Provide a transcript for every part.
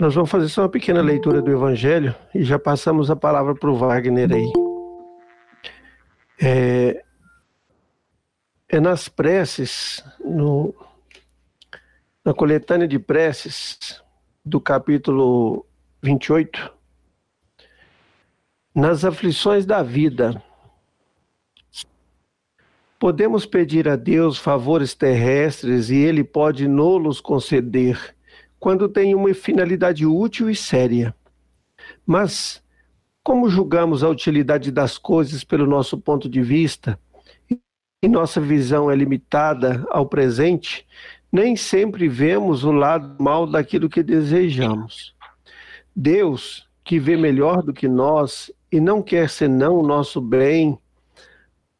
Nós vamos fazer só uma pequena leitura do Evangelho e já passamos a palavra para o Wagner aí. É, é nas preces, no, na coletânea de preces do capítulo 28, nas aflições da vida, podemos pedir a Deus favores terrestres e Ele pode nos conceder quando tem uma finalidade útil e séria. Mas, como julgamos a utilidade das coisas pelo nosso ponto de vista, e nossa visão é limitada ao presente, nem sempre vemos o lado mal daquilo que desejamos. Deus, que vê melhor do que nós e não quer senão o nosso bem,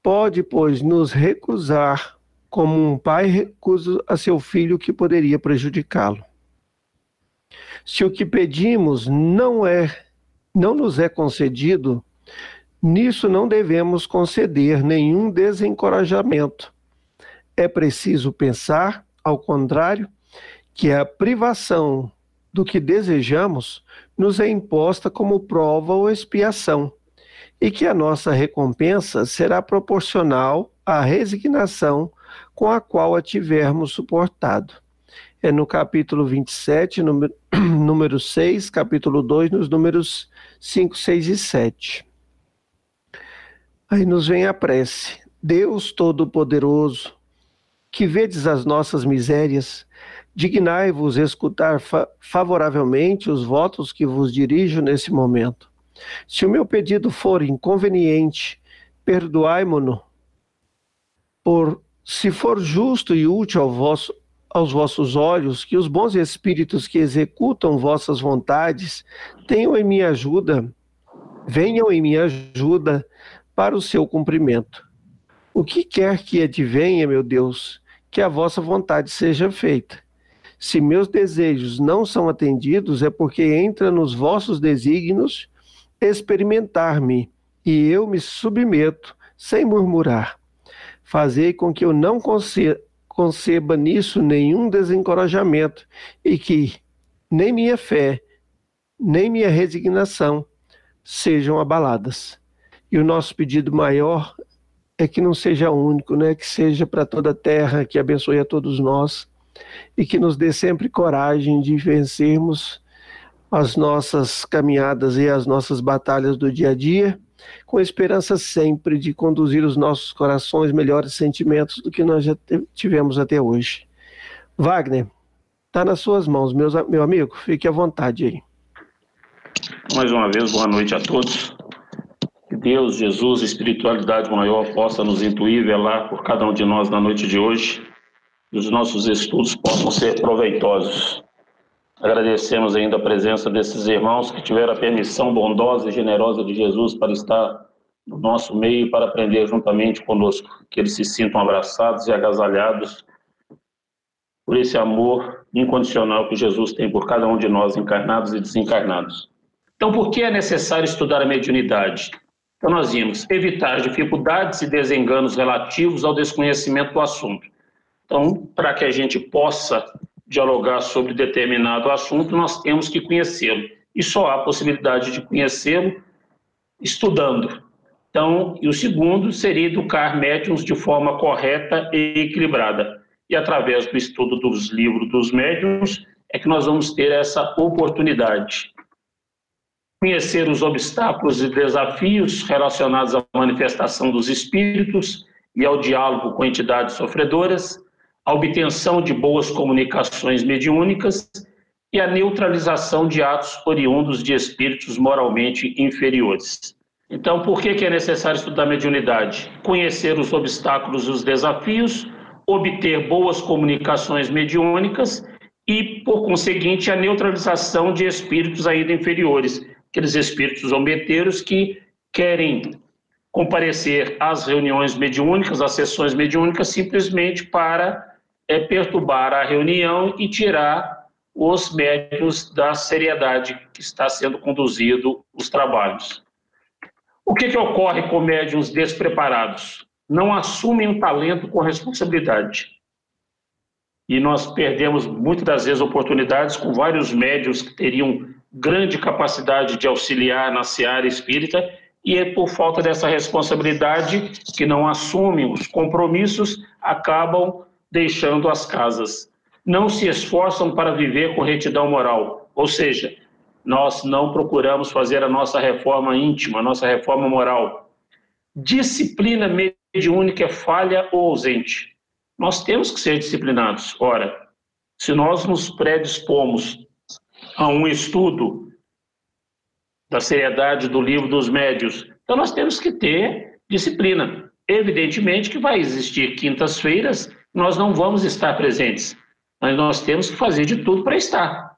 pode, pois, nos recusar como um pai recusa a seu filho que poderia prejudicá-lo. Se o que pedimos não é não nos é concedido, nisso não devemos conceder nenhum desencorajamento. É preciso pensar, ao contrário, que a privação do que desejamos nos é imposta como prova ou expiação, e que a nossa recompensa será proporcional à resignação com a qual a tivermos suportado é no capítulo 27, número, número 6, capítulo 2, nos números 5, 6 e 7. Aí nos vem a prece. Deus Todo-Poderoso, que vedes as nossas misérias, dignai-vos escutar fa favoravelmente os votos que vos dirijo nesse momento. Se o meu pedido for inconveniente, perdoai-mo-no. Por se for justo e útil ao vosso, aos vossos olhos que os bons espíritos que executam vossas vontades tenham em minha ajuda, venham em minha ajuda para o seu cumprimento. O que quer que advenha, meu Deus, que a vossa vontade seja feita. Se meus desejos não são atendidos, é porque entra nos vossos desígnios experimentar-me, e eu me submeto sem murmurar. Fazei com que eu não conceda conceba nisso nenhum desencorajamento e que nem minha fé, nem minha resignação sejam abaladas. E o nosso pedido maior é que não seja único, né? que seja para toda a terra, que abençoe a todos nós e que nos dê sempre coragem de vencermos as nossas caminhadas e as nossas batalhas do dia a dia com esperança sempre de conduzir os nossos corações melhores sentimentos do que nós já tivemos até hoje. Wagner, está nas suas mãos, meus, meu amigo, fique à vontade aí. Mais uma vez, boa noite a todos. Que Deus, Jesus, espiritualidade maior, possa nos intuir, velar por cada um de nós na noite de hoje, e os nossos estudos possam ser proveitosos. Agradecemos ainda a presença desses irmãos que tiveram a permissão bondosa e generosa de Jesus para estar no nosso meio para aprender juntamente conosco. Que eles se sintam abraçados e agasalhados por esse amor incondicional que Jesus tem por cada um de nós, encarnados e desencarnados. Então, por que é necessário estudar a mediunidade? Então, nós vimos evitar dificuldades e desenganos relativos ao desconhecimento do assunto. Então, para que a gente possa dialogar sobre determinado assunto, nós temos que conhecê-lo. E só há possibilidade de conhecê-lo estudando. Então, e o segundo seria educar médiums de forma correta e equilibrada. E através do estudo dos livros dos médiums é que nós vamos ter essa oportunidade. Conhecer os obstáculos e desafios relacionados à manifestação dos espíritos e ao diálogo com entidades sofredoras, a obtenção de boas comunicações mediúnicas e a neutralização de atos oriundos de espíritos moralmente inferiores. Então, por que, é necessário estudar mediunidade? Conhecer os obstáculos e os desafios, obter boas comunicações mediúnicas e, por conseguinte, a neutralização de espíritos ainda inferiores, aqueles espíritos zombeteiros que querem comparecer às reuniões mediúnicas, às sessões mediúnicas, simplesmente para é perturbar a reunião e tirar os médios da seriedade que está sendo conduzido os trabalhos. O que, que ocorre com médios despreparados? Não assumem o talento com responsabilidade. e nós perdemos muitas das vezes oportunidades com vários médios que teriam grande capacidade de auxiliar na seara espírita e é por falta dessa responsabilidade que não assumem os compromissos, acabam deixando as casas. Não se esforçam para viver com retidão moral, ou seja, nós não procuramos fazer a nossa reforma íntima, a nossa reforma moral. Disciplina mediúnica é falha ou ausente. Nós temos que ser disciplinados. Ora, se nós nos predispomos a um estudo da seriedade do livro dos médios, então nós temos que ter disciplina. Evidentemente que vai existir quintas-feiras, nós não vamos estar presentes, mas nós temos que fazer de tudo para estar.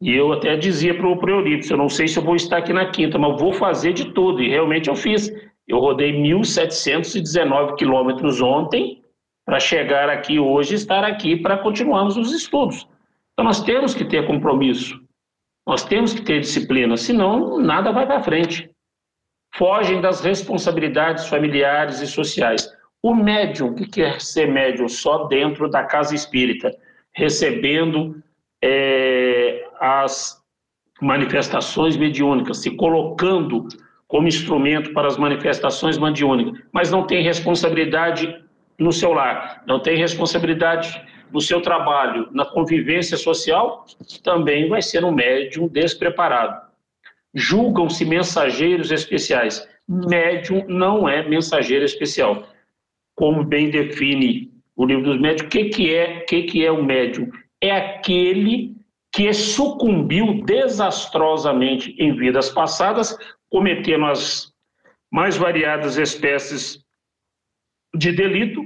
E eu até dizia para o Euripides, eu não sei se eu vou estar aqui na quinta, mas vou fazer de tudo, e realmente eu fiz. Eu rodei 1.719 quilômetros ontem, para chegar aqui hoje, estar aqui para continuarmos os estudos. Então nós temos que ter compromisso, nós temos que ter disciplina, senão nada vai para frente. Fogem das responsabilidades familiares e sociais. O médium que quer ser médium só dentro da casa espírita, recebendo é, as manifestações mediúnicas, se colocando como instrumento para as manifestações mediúnicas, mas não tem responsabilidade no seu lar, não tem responsabilidade no seu trabalho, na convivência social, também vai ser um médium despreparado. Julgam-se mensageiros especiais. Médium não é mensageiro especial. Como bem define o livro dos médios, o que, que é que, que é o médium? É aquele que sucumbiu desastrosamente em vidas passadas, cometendo as mais variadas espécies de delito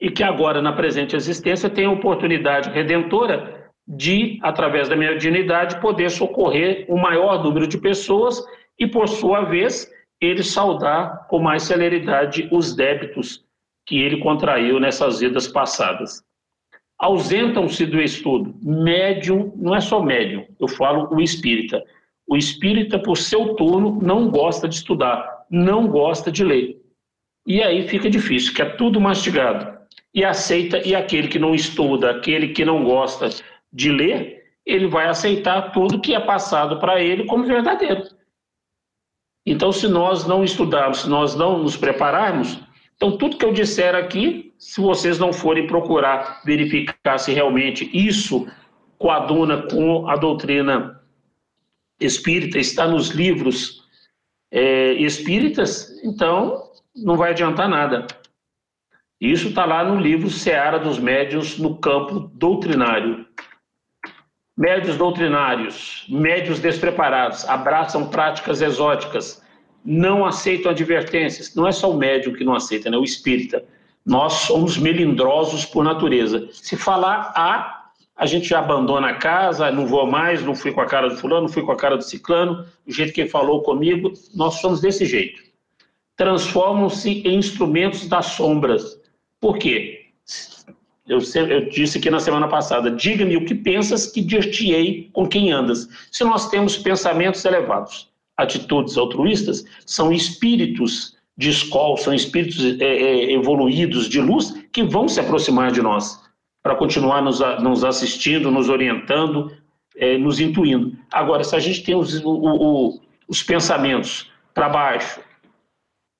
e que agora, na presente existência, tem a oportunidade redentora de, através da mediunidade, poder socorrer o maior número de pessoas e, por sua vez, ele saudar com mais celeridade os débitos que ele contraiu nessas vidas passadas. Ausentam-se do estudo. Médium, não é só médium, eu falo o espírita. O espírita, por seu turno, não gosta de estudar, não gosta de ler. E aí fica difícil, que é tudo mastigado. E aceita, e aquele que não estuda, aquele que não gosta de ler, ele vai aceitar tudo que é passado para ele como verdadeiro. Então, se nós não estudarmos, se nós não nos prepararmos, então tudo que eu disser aqui, se vocês não forem procurar verificar se realmente isso coaduna com a doutrina espírita, está nos livros é, espíritas, então não vai adiantar nada. Isso está lá no livro Seara dos Médios no campo doutrinário. Médios doutrinários, médios despreparados, abraçam práticas exóticas, não aceitam advertências. Não é só o médium que não aceita, né? o espírita. Nós somos melindrosos por natureza. Se falar A, a gente já abandona a casa, não vou mais, não fui com a cara do fulano, não fui com a cara do ciclano, do jeito que ele falou comigo, nós somos desse jeito transformam-se em instrumentos das sombras. Por quê? Eu, eu, disse aqui na semana passada: diga-me o que pensas que dir-te-ei com quem andas. Se nós temos pensamentos elevados, atitudes altruístas, são espíritos de escola, são espíritos é, é, evoluídos de luz que vão se aproximar de nós para continuar nos, nos, assistindo, nos orientando, é, nos intuindo. Agora, se a gente tem os, o, o, os pensamentos para baixo,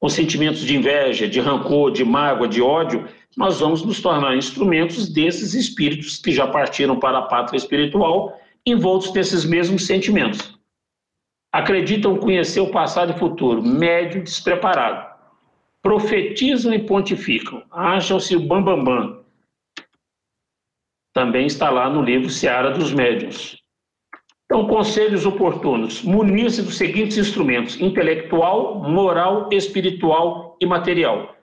com sentimentos de inveja, de rancor, de mágoa, de ódio, nós vamos nos tornar instrumentos desses espíritos que já partiram para a pátria espiritual, envoltos desses mesmos sentimentos. Acreditam conhecer o passado e futuro, médio despreparado. Profetizam e pontificam, acham-se o bambambam. Bam, bam. Também está lá no livro Seara dos Médiuns. Então, conselhos oportunos: munir-se dos seguintes instrumentos: intelectual, moral, espiritual e material.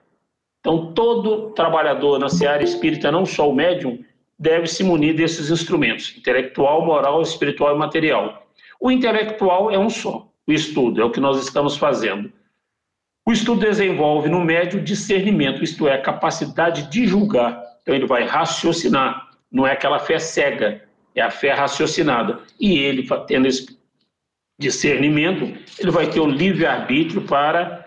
Então, todo trabalhador na seara espírita, não só o médium, deve se munir desses instrumentos: intelectual, moral, espiritual e material. O intelectual é um só, o estudo, é o que nós estamos fazendo. O estudo desenvolve no médio discernimento, isto é, a capacidade de julgar. Então, ele vai raciocinar, não é aquela fé cega, é a fé raciocinada. E ele, tendo esse discernimento, ele vai ter o livre-arbítrio para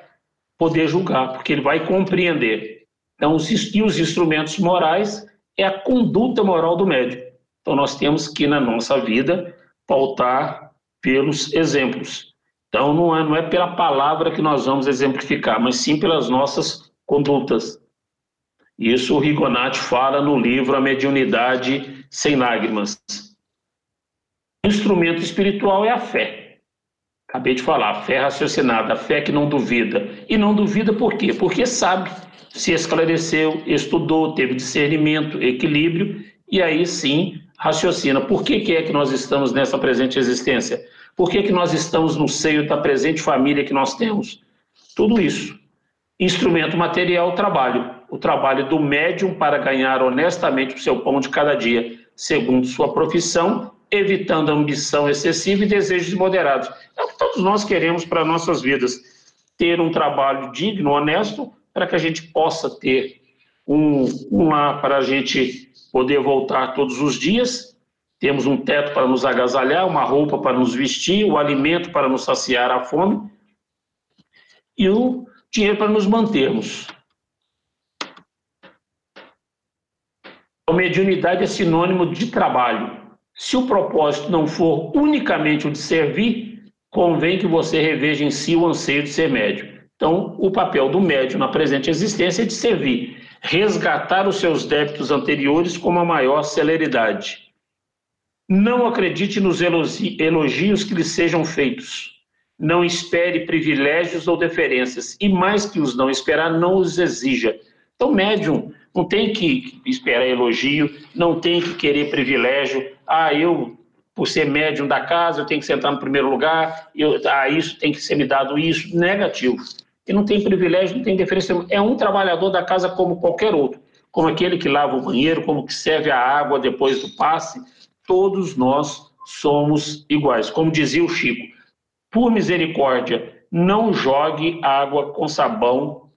poder julgar, porque ele vai compreender. Então, os, e os instrumentos morais é a conduta moral do médium. Então nós temos que, na nossa vida, pautar pelos exemplos. Então não é, não é pela palavra que nós vamos exemplificar, mas sim pelas nossas condutas. Isso o Rigonati fala no livro A Mediunidade Sem Lágrimas. O instrumento espiritual é a fé. Acabei de falar, fé raciocinada, a fé que não duvida. E não duvida por quê? Porque sabe, se esclareceu, estudou, teve discernimento, equilíbrio, e aí sim raciocina. Por que, que é que nós estamos nessa presente existência? Por que, que nós estamos no seio da presente família que nós temos? Tudo isso. Instrumento material, trabalho. O trabalho do médium para ganhar honestamente o seu pão de cada dia, segundo sua profissão evitando ambição excessiva e desejos moderados. É o que todos nós queremos para nossas vidas, ter um trabalho digno, honesto, para que a gente possa ter um, um lar para a gente poder voltar todos os dias, temos um teto para nos agasalhar, uma roupa para nos vestir, o alimento para nos saciar a fome e o dinheiro para nos mantermos. A mediunidade é sinônimo de trabalho. Se o propósito não for unicamente o de servir, convém que você reveja em si o anseio de ser médium. Então, o papel do médium na presente existência é de servir, resgatar os seus débitos anteriores com a maior celeridade. Não acredite nos elogios que lhe sejam feitos. Não espere privilégios ou deferências, e mais que os não esperar, não os exija. Então, médium não tem que esperar elogio, não tem que querer privilégio. Ah, eu, por ser médium da casa, eu tenho que sentar no primeiro lugar, eu, ah, isso tem que ser me dado isso. Negativo. E não tem privilégio, não tem diferença. É um trabalhador da casa como qualquer outro, como aquele que lava o banheiro, como que serve a água depois do passe. Todos nós somos iguais. Como dizia o Chico, por misericórdia, não jogue água com sabão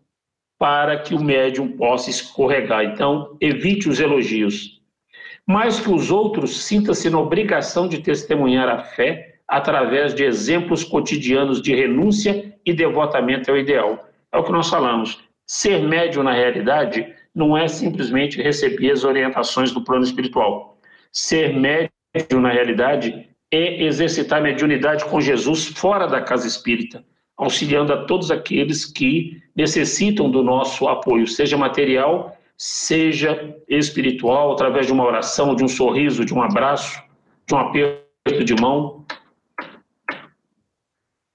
para que o médium possa escorregar. Então, evite os elogios. Mais que os outros, sinta-se na obrigação de testemunhar a fé através de exemplos cotidianos de renúncia e devotamento ao ideal. É o que nós falamos. Ser médium, na realidade, não é simplesmente receber as orientações do plano espiritual. Ser médium, na realidade, é exercitar mediunidade com Jesus fora da casa espírita auxiliando a todos aqueles que necessitam do nosso apoio, seja material, seja espiritual, através de uma oração, de um sorriso, de um abraço, de um aperto de mão.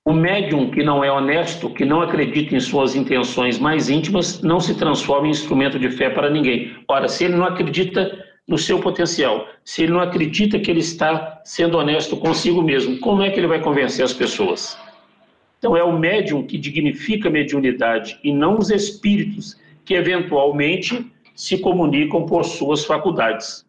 O médium que não é honesto, que não acredita em suas intenções mais íntimas, não se transforma em instrumento de fé para ninguém. Ora, se ele não acredita no seu potencial, se ele não acredita que ele está sendo honesto consigo mesmo, como é que ele vai convencer as pessoas? Então, é o médium que dignifica a mediunidade e não os espíritos que eventualmente se comunicam por suas faculdades.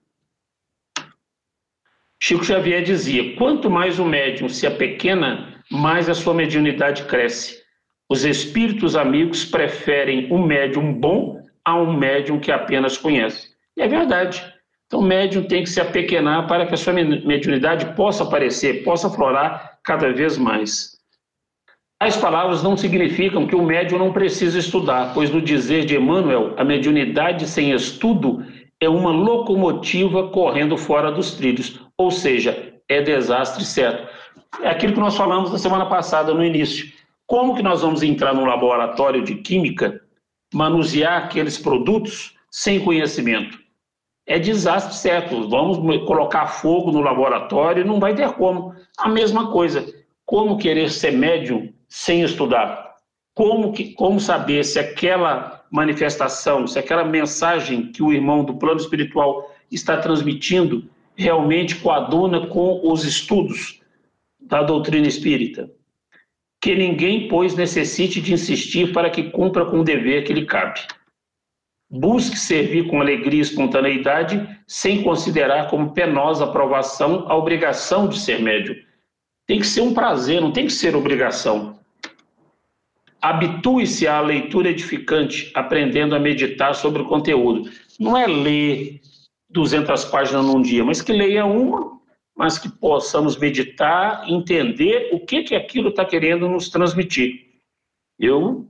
Chico Xavier dizia: quanto mais o médium se apequena, mais a sua mediunidade cresce. Os espíritos amigos preferem um médium bom a um médium que apenas conhece. E é verdade. Então, o médium tem que se apequenar para que a sua mediunidade possa aparecer, possa florar cada vez mais. As palavras não significam que o médium não precisa estudar, pois no dizer de Emmanuel, a mediunidade sem estudo é uma locomotiva correndo fora dos trilhos, ou seja, é desastre certo. É aquilo que nós falamos na semana passada no início. Como que nós vamos entrar num laboratório de química, manusear aqueles produtos sem conhecimento? É desastre certo. Vamos colocar fogo no laboratório, não vai ter como. A mesma coisa. Como querer ser médium sem estudar? Como, que, como saber se aquela manifestação, se aquela mensagem que o irmão do plano espiritual está transmitindo realmente coaduna com os estudos da doutrina espírita? Que ninguém, pois, necessite de insistir para que cumpra com o dever que lhe cabe. Busque servir com alegria e espontaneidade, sem considerar como penosa aprovação a obrigação de ser médium. Tem que ser um prazer, não tem que ser obrigação. Habitue-se à leitura edificante, aprendendo a meditar sobre o conteúdo. Não é ler 200 páginas num dia, mas que leia uma, mas que possamos meditar, entender o que que aquilo está querendo nos transmitir. Eu,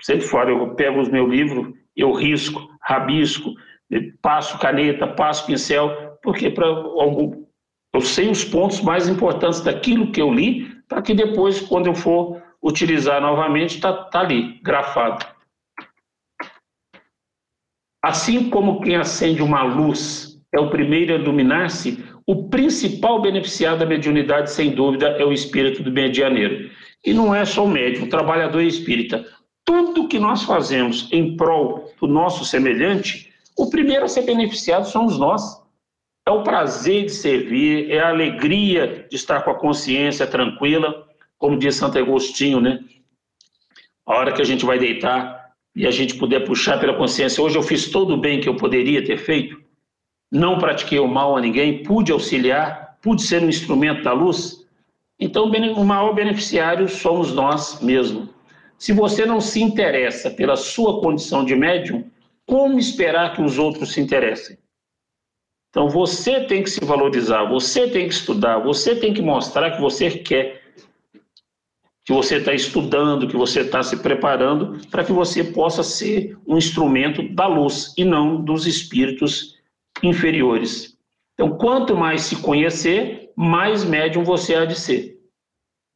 sempre fora, eu pego os meus livros, eu risco, rabisco, passo caneta, passo pincel, porque para algum eu sei os pontos mais importantes daquilo que eu li, para que depois, quando eu for utilizar novamente, está tá ali, grafado. Assim como quem acende uma luz é o primeiro a iluminar-se, o principal beneficiado da mediunidade, sem dúvida, é o espírito do medianeiro. E não é só o médium, o trabalhador espírita. Tudo que nós fazemos em prol do nosso semelhante, o primeiro a ser beneficiado somos nós. É o prazer de servir, é a alegria de estar com a consciência tranquila, como diz Santo Agostinho, né? A hora que a gente vai deitar e a gente puder puxar pela consciência, hoje eu fiz todo o bem que eu poderia ter feito, não pratiquei o mal a ninguém, pude auxiliar, pude ser um instrumento da luz. Então, o maior beneficiário somos nós mesmos. Se você não se interessa pela sua condição de médium, como esperar que os outros se interessem? Então você tem que se valorizar, você tem que estudar, você tem que mostrar que você quer, que você está estudando, que você está se preparando para que você possa ser um instrumento da luz e não dos espíritos inferiores. Então, quanto mais se conhecer, mais médium você há de ser.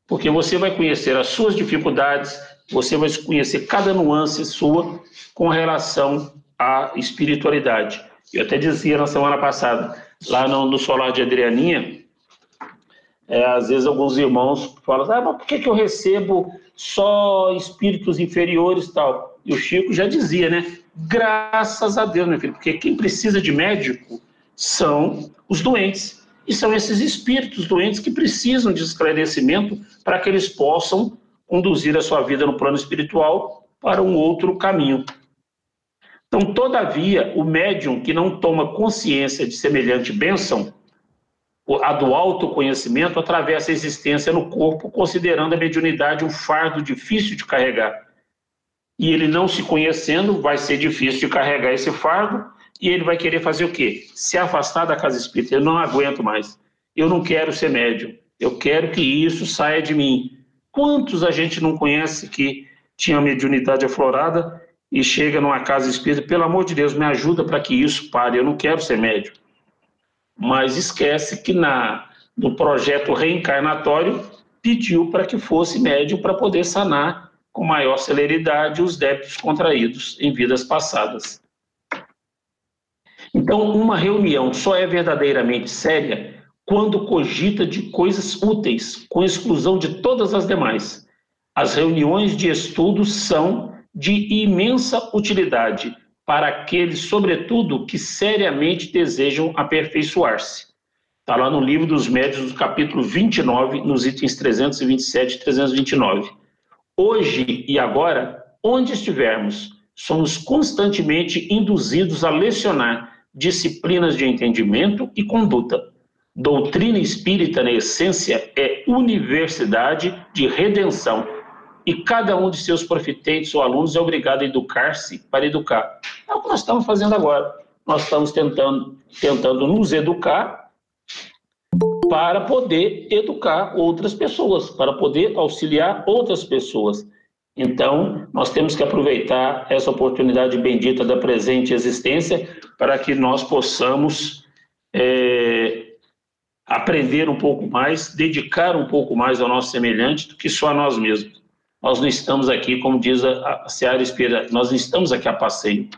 Porque você vai conhecer as suas dificuldades, você vai conhecer cada nuance sua com relação à espiritualidade. Eu até dizia na semana passada, lá no, no solar de Adrianinha, é, às vezes alguns irmãos falam, ah, mas por que, que eu recebo só espíritos inferiores e tal? E o Chico já dizia, né? Graças a Deus, meu filho, porque quem precisa de médico são os doentes. E são esses espíritos doentes que precisam de esclarecimento para que eles possam conduzir a sua vida no plano espiritual para um outro caminho. Então, todavia, o médium que não toma consciência de semelhante bênção, a do autoconhecimento, atravessa a existência no corpo, considerando a mediunidade um fardo difícil de carregar. E ele não se conhecendo, vai ser difícil de carregar esse fardo, e ele vai querer fazer o quê? Se afastar da casa espírita. Eu não aguento mais. Eu não quero ser médium. Eu quero que isso saia de mim. Quantos a gente não conhece que tinha mediunidade aflorada e chega numa casa espírita, pelo amor de Deus, me ajuda para que isso pare, eu não quero ser médium. Mas esquece que na, no projeto reencarnatório pediu para que fosse médium para poder sanar com maior celeridade os débitos contraídos em vidas passadas. Então, uma reunião só é verdadeiramente séria quando cogita de coisas úteis, com exclusão de todas as demais. As reuniões de estudos são de imensa utilidade para aqueles, sobretudo, que seriamente desejam aperfeiçoar-se. Está lá no livro dos médios, do capítulo 29, nos itens 327 e 329. Hoje e agora, onde estivermos, somos constantemente induzidos a lecionar disciplinas de entendimento e conduta. Doutrina espírita, na essência, é universidade de redenção e cada um de seus profitentes ou alunos é obrigado a educar-se para educar. É o que nós estamos fazendo agora. Nós estamos tentando, tentando nos educar para poder educar outras pessoas, para poder auxiliar outras pessoas. Então, nós temos que aproveitar essa oportunidade bendita da presente existência para que nós possamos é, aprender um pouco mais, dedicar um pouco mais ao nosso semelhante do que só a nós mesmos. Nós não estamos aqui, como diz a, Seara Espírita, nós não estamos aqui a passeio.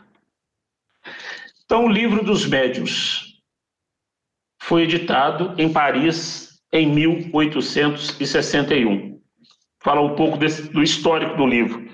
Então, o livro dos médios foi editado em Paris em 1861. Fala um pouco desse, do histórico do livro.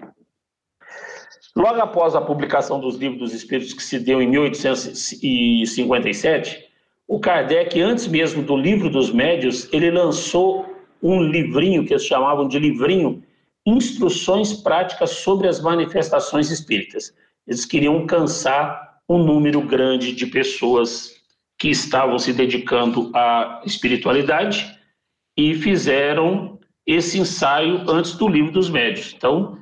Logo após a publicação dos livros dos Espíritos, que se deu em 1857, o Kardec, antes mesmo do livro dos médios, ele lançou um livrinho que eles chamavam de livrinho instruções práticas sobre as manifestações espíritas. Eles queriam alcançar um número grande de pessoas que estavam se dedicando à espiritualidade e fizeram esse ensaio antes do livro dos médios. Então,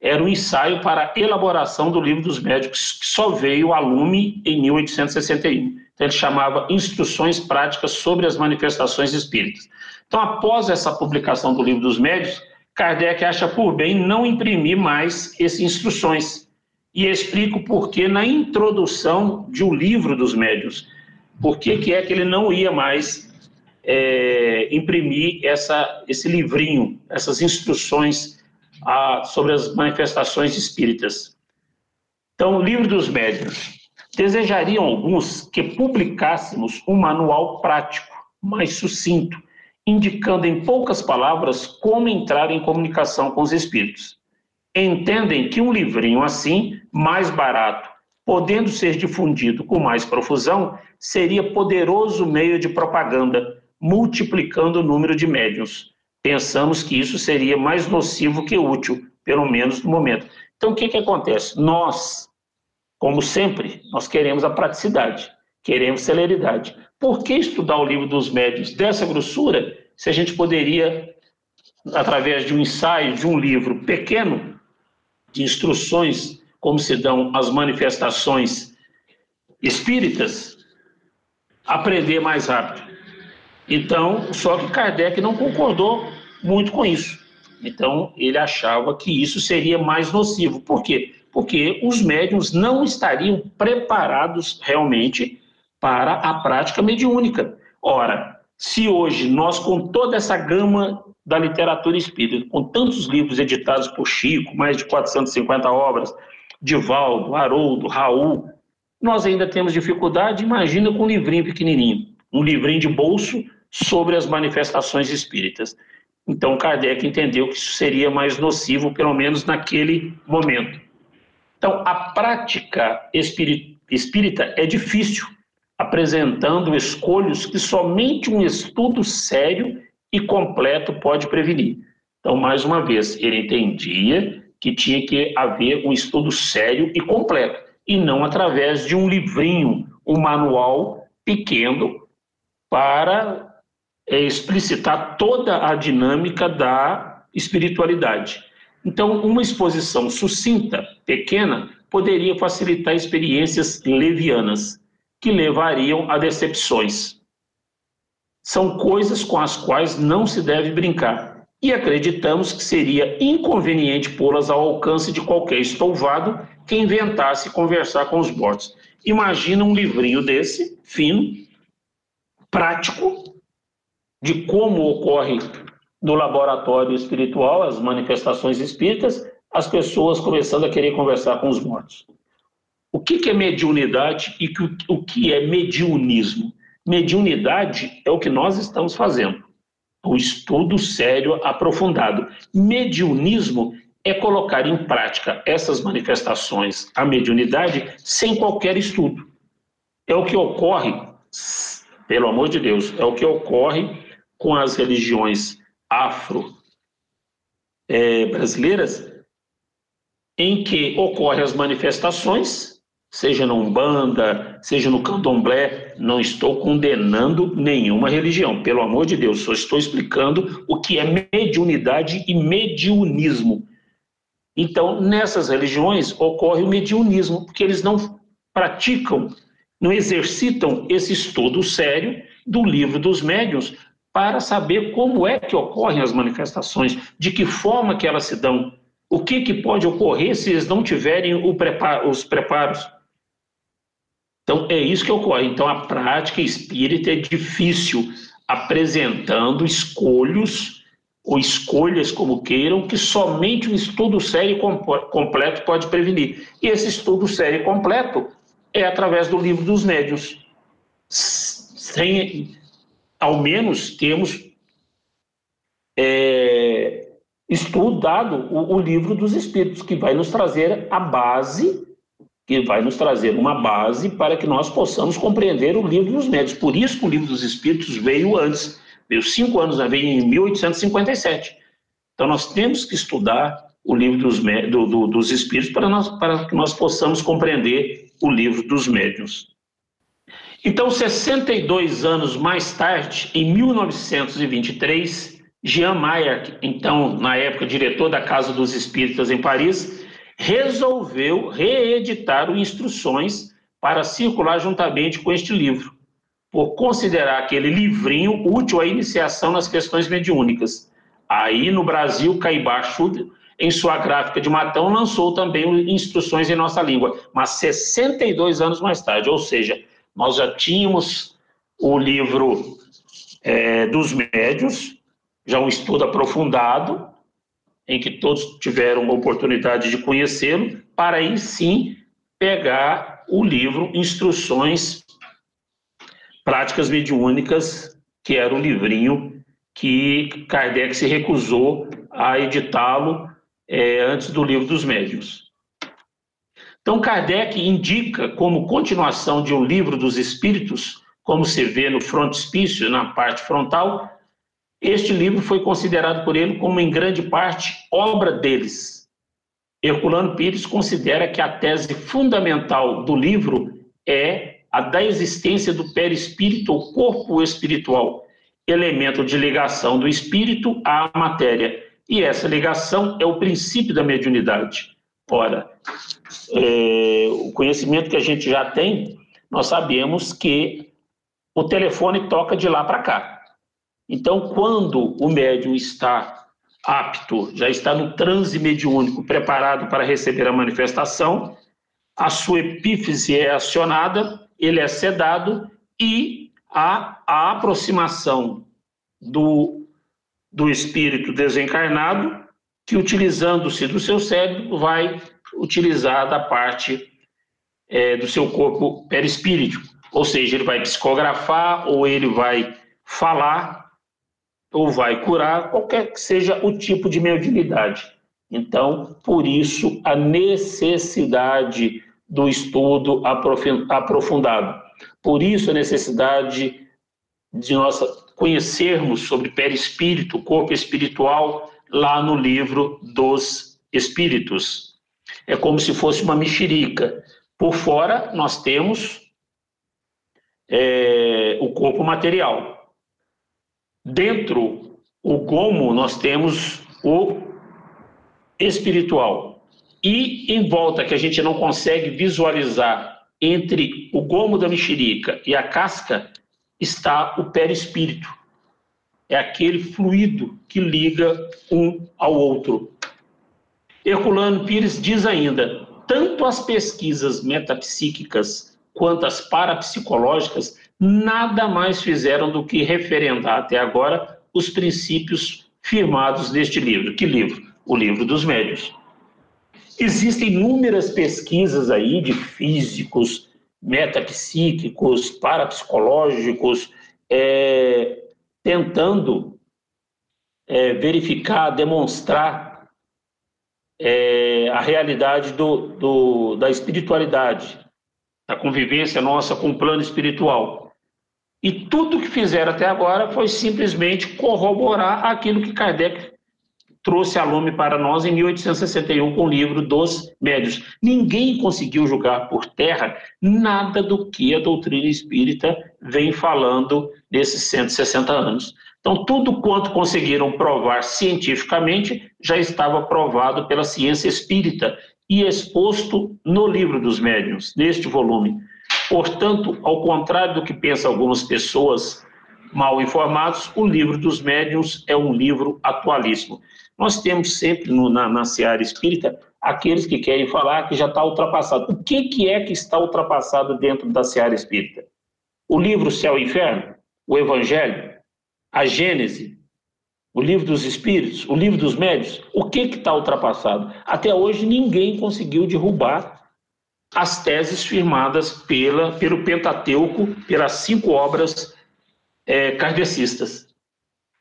era um ensaio para a elaboração do livro dos médicos, que só veio a lume em 1861. Então, ele chamava Instruções Práticas sobre as Manifestações Espíritas. Então, após essa publicação do livro dos médios, Kardec acha por bem não imprimir mais essas instruções e explico por que na introdução de um livro dos médios, por que, que é que ele não ia mais é, imprimir essa, esse livrinho, essas instruções a, sobre as manifestações espíritas. Então, o livro dos médios. Desejariam alguns que publicássemos um manual prático, mais sucinto, indicando em poucas palavras como entrar em comunicação com os espíritos. Entendem que um livrinho assim, mais barato, podendo ser difundido com mais profusão, seria poderoso meio de propaganda, multiplicando o número de médiuns. Pensamos que isso seria mais nocivo que útil, pelo menos no momento. Então, o que, que acontece? Nós, como sempre, nós queremos a praticidade, queremos celeridade. Por que estudar o livro dos médios dessa grossura, se a gente poderia, através de um ensaio, de um livro pequeno, de instruções, como se dão as manifestações espíritas, aprender mais rápido? Então, só que Kardec não concordou muito com isso. Então, ele achava que isso seria mais nocivo. Por quê? Porque os médiums não estariam preparados realmente para a prática mediúnica. Ora, se hoje nós, com toda essa gama da literatura espírita, com tantos livros editados por Chico, mais de 450 obras, Divaldo, Haroldo, Raul, nós ainda temos dificuldade, imagina com um livrinho pequenininho, um livrinho de bolso sobre as manifestações espíritas. Então, Kardec entendeu que isso seria mais nocivo, pelo menos naquele momento. Então, a prática espírita é difícil, apresentando escolhos que somente um estudo sério e completo pode prevenir. Então, mais uma vez, ele entendia que tinha que haver um estudo sério e completo, e não através de um livrinho, um manual pequeno para é, explicitar toda a dinâmica da espiritualidade. Então, uma exposição sucinta, pequena, poderia facilitar experiências levianas que levariam a decepções. São coisas com as quais não se deve brincar e acreditamos que seria inconveniente pô-las ao alcance de qualquer estouvado que inventasse conversar com os mortos. Imagina um livrinho desse, fino, prático, de como ocorre no laboratório espiritual as manifestações espíritas, as pessoas começando a querer conversar com os mortos. O que, é mediunidade e o que é mediunismo? Mediunidade é o que nós estamos fazendo, um estudo sério, aprofundado. Mediunismo é colocar em prática essas manifestações, a mediunidade, sem qualquer estudo. É o que ocorre, pelo amor de Deus, é o que ocorre com as religiões afro é, brasileiras, em que ocorrem as manifestações seja na Umbanda, seja no Candomblé, não estou condenando nenhuma religião, pelo amor de Deus, só estou explicando o que é mediunidade e mediunismo. Então, nessas religiões ocorre o mediunismo, porque eles não praticam, não exercitam esse estudo sério do livro dos médiuns para saber como é que ocorrem as manifestações, de que forma que elas se dão, o que, que pode ocorrer se eles não tiverem preparo, os preparos. Então, é isso que ocorre. Então, a prática espírita é difícil, apresentando escolhos ou escolhas, como queiram, que somente um estudo sério e completo pode prevenir. E esse estudo sério e completo é através do livro dos médios. Sem, ao menos, temos é, estudado o, o livro dos espíritos, que vai nos trazer a base que vai nos trazer uma base para que nós possamos compreender o livro dos médios. Por isso que o livro dos Espíritos veio antes, veio cinco anos, né? veio em 1857. Então nós temos que estudar o livro dos, do, do, dos Espíritos para, nós, para que nós possamos compreender o livro dos médios. Então, 62 anos mais tarde, em 1923, Jean Mayer, então, na época, diretor da Casa dos Espíritas em Paris, resolveu reeditar o Instruções para circular juntamente com este livro, por considerar aquele livrinho útil à iniciação nas questões mediúnicas. Aí, no Brasil, Caibá em sua gráfica de Matão, lançou também instruções em nossa língua, mas 62 anos mais tarde, ou seja, nós já tínhamos o livro é, dos médios, já um estudo aprofundado, em que todos tiveram oportunidade de conhecê-lo, para aí sim pegar o livro Instruções Práticas Mediúnicas, que era o livrinho que Kardec se recusou a editá-lo é, antes do livro dos médios. Então, Kardec indica como continuação de um livro dos espíritos, como se vê no frontispício, na parte frontal, este livro foi considerado por ele como, em grande parte, obra deles. Herculano Pires considera que a tese fundamental do livro é a da existência do perispírito ou corpo espiritual, elemento de ligação do espírito à matéria. E essa ligação é o princípio da mediunidade. Ora, é, o conhecimento que a gente já tem, nós sabemos que o telefone toca de lá para cá. Então, quando o médium está apto, já está no transe mediúnico, preparado para receber a manifestação, a sua epífise é acionada, ele é sedado e há a aproximação do, do espírito desencarnado, que utilizando-se do seu cérebro, vai utilizar da parte é, do seu corpo perispírito. Ou seja, ele vai psicografar ou ele vai falar ou vai curar, qualquer que seja o tipo de mediunidade. Então, por isso, a necessidade do estudo aprofundado. Por isso, a necessidade de nós conhecermos sobre perispírito, corpo espiritual, lá no livro dos Espíritos. É como se fosse uma mexerica. Por fora, nós temos é, o corpo material. Dentro o gomo nós temos o espiritual. E em volta que a gente não consegue visualizar entre o gomo da mexerica e a casca está o perispírito. É aquele fluido que liga um ao outro. Herculano Pires diz ainda: tanto as pesquisas metapsíquicas quanto as parapsicológicas nada mais fizeram do que referendar até agora os princípios firmados neste livro. Que livro? O livro dos médios. Existem inúmeras pesquisas aí de físicos, metapsíquicos, parapsicológicos, é, tentando é, verificar, demonstrar é, a realidade do, do, da espiritualidade, da convivência nossa com o plano espiritual. E tudo que fizeram até agora foi simplesmente corroborar aquilo que Kardec trouxe a lume para nós em 1861 com o livro dos Médios. Ninguém conseguiu julgar por terra nada do que a doutrina espírita vem falando nesses 160 anos. Então, tudo quanto conseguiram provar cientificamente já estava provado pela ciência espírita e exposto no livro dos médiuns, neste volume. Portanto, ao contrário do que pensam algumas pessoas mal informadas, o livro dos médiuns é um livro atualíssimo. Nós temos sempre no, na, na Seara Espírita aqueles que querem falar que já está ultrapassado. O que, que é que está ultrapassado dentro da Seara Espírita? O livro Céu e Inferno? O Evangelho? A Gênese? O livro dos Espíritos? O livro dos Médios? O que está ultrapassado? Até hoje ninguém conseguiu derrubar as teses firmadas pela, pelo Pentateuco, pelas cinco obras é, kardecistas,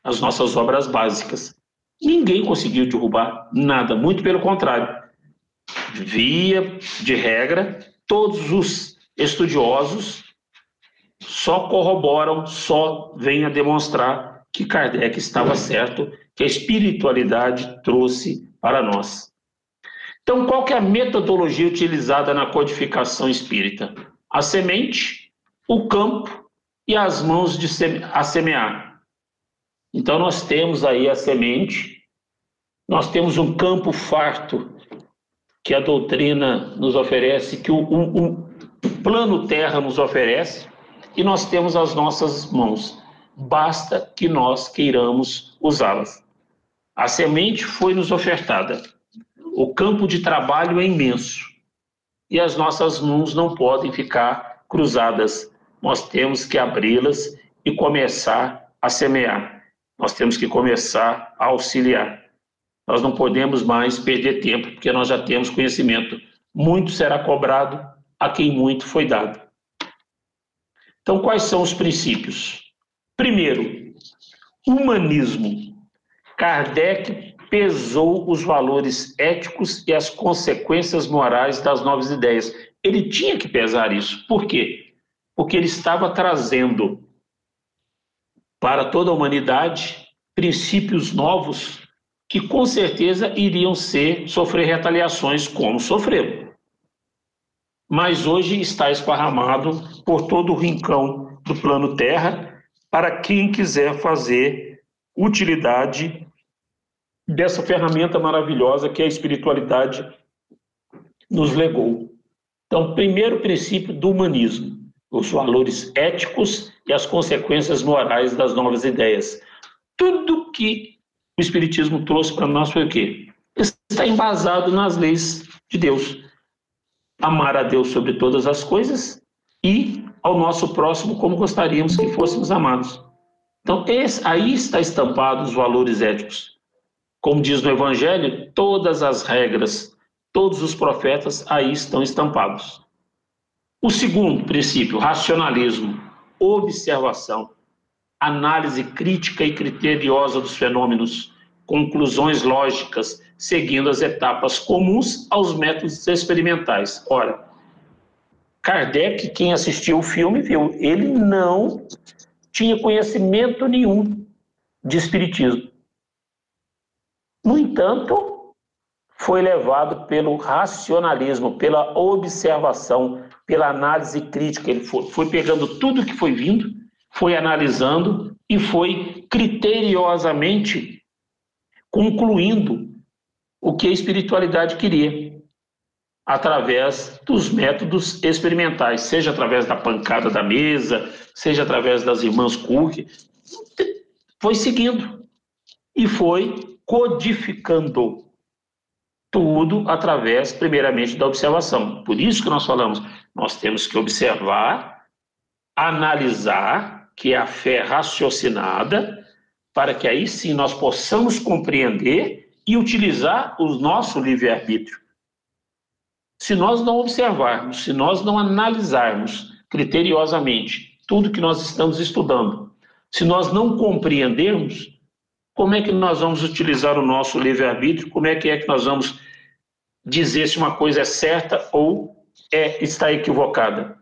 as nossas obras básicas. Ninguém conseguiu derrubar nada, muito pelo contrário. Via de regra, todos os estudiosos só corroboram, só vêm a demonstrar que Kardec estava certo, que a espiritualidade trouxe para nós. Então, qual que é a metodologia utilizada na codificação espírita? A semente, o campo e as mãos de seme a semear. Então, nós temos aí a semente, nós temos um campo farto que a doutrina nos oferece, que o, um, um plano terra nos oferece, e nós temos as nossas mãos. Basta que nós queiramos usá-las. A semente foi nos ofertada o campo de trabalho é imenso e as nossas mãos não podem ficar cruzadas. Nós temos que abri-las e começar a semear. Nós temos que começar a auxiliar. Nós não podemos mais perder tempo, porque nós já temos conhecimento. Muito será cobrado a quem muito foi dado. Então, quais são os princípios? Primeiro, humanismo. Kardec pesou os valores éticos e as consequências morais das novas ideias. Ele tinha que pesar isso. Por quê? Porque ele estava trazendo para toda a humanidade princípios novos que com certeza iriam ser sofrer retaliações como sofreram. Mas hoje está esparramado por todo o rincão do plano Terra para quem quiser fazer utilidade dessa ferramenta maravilhosa que a espiritualidade nos legou. Então, primeiro princípio do humanismo, os valores éticos e as consequências morais das novas ideias. Tudo que o Espiritismo trouxe para nós foi o quê? Está embasado nas leis de Deus. Amar a Deus sobre todas as coisas e ao nosso próximo como gostaríamos que fôssemos amados. Então, esse, aí está estampado os valores éticos. Como diz no Evangelho, todas as regras, todos os profetas aí estão estampados. O segundo princípio, racionalismo, observação análise crítica e criteriosa dos fenômenos, conclusões lógicas, seguindo as etapas comuns aos métodos experimentais. Ora, Kardec, quem assistiu o filme, viu, ele não tinha conhecimento nenhum de espiritismo. No entanto, foi levado pelo racionalismo, pela observação, pela análise crítica. Ele foi, foi pegando tudo que foi vindo foi analisando e foi criteriosamente concluindo o que a espiritualidade queria, através dos métodos experimentais, seja através da pancada da mesa, seja através das irmãs Cook, foi seguindo e foi codificando tudo através, primeiramente, da observação. Por isso que nós falamos, nós temos que observar, analisar que é a fé raciocinada, para que aí sim nós possamos compreender e utilizar o nosso livre-arbítrio. Se nós não observarmos, se nós não analisarmos criteriosamente tudo que nós estamos estudando, se nós não compreendermos, como é que nós vamos utilizar o nosso livre-arbítrio? Como é que é que nós vamos dizer se uma coisa é certa ou é, está equivocada?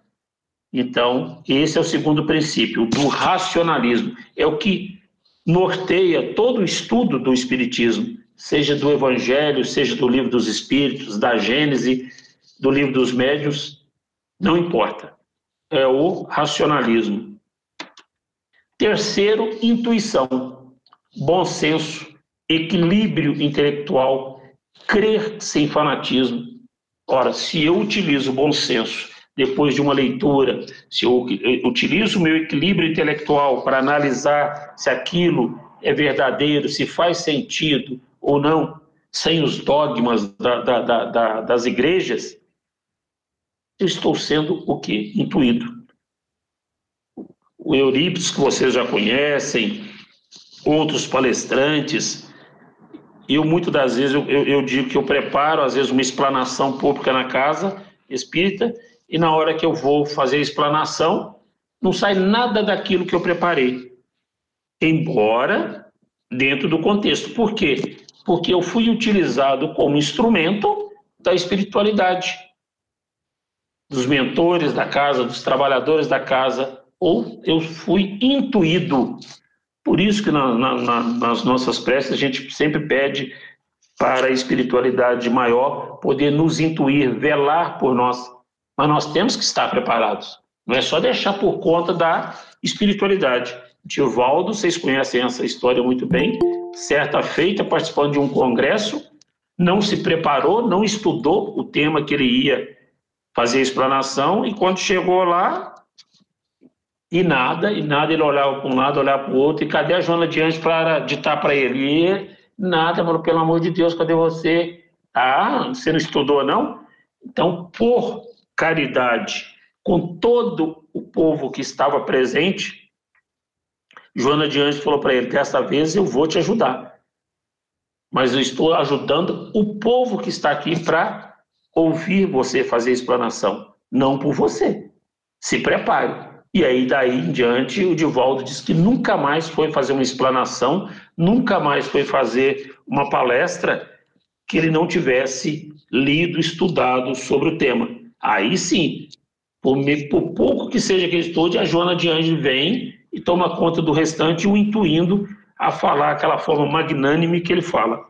Então, esse é o segundo princípio, do racionalismo. É o que norteia todo o estudo do Espiritismo, seja do Evangelho, seja do Livro dos Espíritos, da Gênese, do Livro dos Médios, não importa. É o racionalismo. Terceiro, intuição, bom senso, equilíbrio intelectual, crer sem fanatismo. Ora, se eu utilizo bom senso depois de uma leitura, se eu utilizo o meu equilíbrio intelectual para analisar se aquilo é verdadeiro, se faz sentido ou não, sem os dogmas da, da, da, das igrejas, eu estou sendo o quê? Intuído. O Eurípides, que vocês já conhecem, outros palestrantes, eu muitas das vezes eu, eu, eu digo que eu preparo às vezes uma explanação pública na casa espírita e na hora que eu vou fazer a explanação, não sai nada daquilo que eu preparei. Embora dentro do contexto. Por quê? Porque eu fui utilizado como instrumento da espiritualidade, dos mentores da casa, dos trabalhadores da casa, ou eu fui intuído. Por isso que na, na, nas nossas preces a gente sempre pede para a espiritualidade maior poder nos intuir, velar por nós mas nós temos que estar preparados. Não é só deixar por conta da espiritualidade. Tio Valdo, vocês conhecem essa história muito bem, certa feita, participando de um congresso, não se preparou, não estudou o tema que ele ia fazer a explanação, e quando chegou lá, e nada, e nada, ele olhava para um lado, olhava para o outro, e cadê a Joana de Anjos para ditar para ele? E nada, falou, pelo amor de Deus, cadê você? Ah, você não estudou, não? Então, por caridade, com todo o povo que estava presente, Joana de Anjos falou para ele: dessa vez eu vou te ajudar. Mas eu estou ajudando o povo que está aqui para ouvir você fazer a explanação, não por você. Se prepare. E aí, daí em diante, o Divaldo disse que nunca mais foi fazer uma explanação, nunca mais foi fazer uma palestra que ele não tivesse lido, estudado sobre o tema. Aí sim, por, por pouco que seja que ele estude, a Joana de Anjos vem e toma conta do restante, o intuindo a falar aquela forma magnânime que ele fala.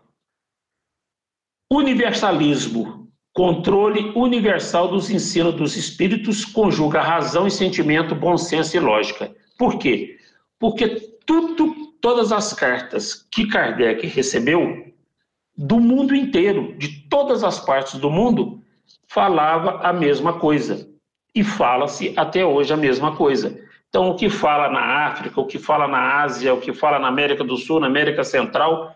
Universalismo Controle universal dos ensinos dos espíritos conjuga razão e sentimento, bom senso e lógica. Por quê? Porque tudo, todas as cartas que Kardec recebeu do mundo inteiro, de todas as partes do mundo, falava a mesma coisa. E fala-se até hoje a mesma coisa. Então, o que fala na África, o que fala na Ásia, o que fala na América do Sul, na América Central,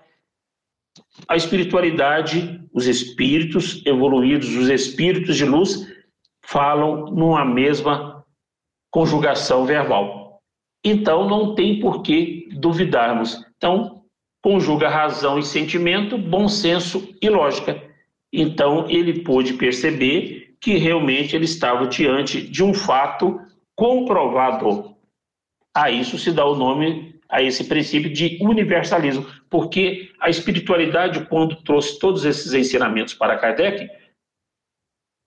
a espiritualidade, os espíritos evoluídos, os espíritos de luz, falam numa mesma conjugação verbal. Então, não tem por que duvidarmos. Então, conjuga razão e sentimento, bom senso e lógica. Então, ele pôde perceber que realmente ele estava diante de um fato comprovado. A isso se dá o nome a esse princípio de universalismo, porque a espiritualidade, quando trouxe todos esses ensinamentos para Kardec,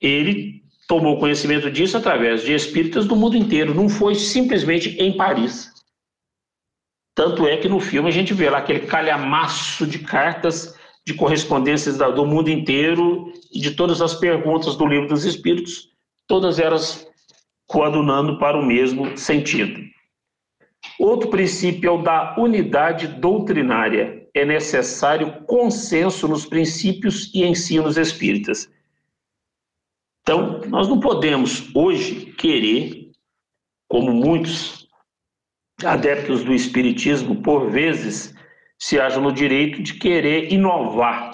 ele tomou conhecimento disso através de espíritas do mundo inteiro, não foi simplesmente em Paris. Tanto é que no filme a gente vê lá aquele calhamaço de cartas de correspondências do mundo inteiro e de todas as perguntas do livro dos espíritos, todas elas coadunando para o mesmo sentido. Outro princípio é o da unidade doutrinária. É necessário consenso nos princípios e ensinos espíritas. Então, nós não podemos hoje querer, como muitos adeptos do espiritismo, por vezes, se acham no direito de querer inovar,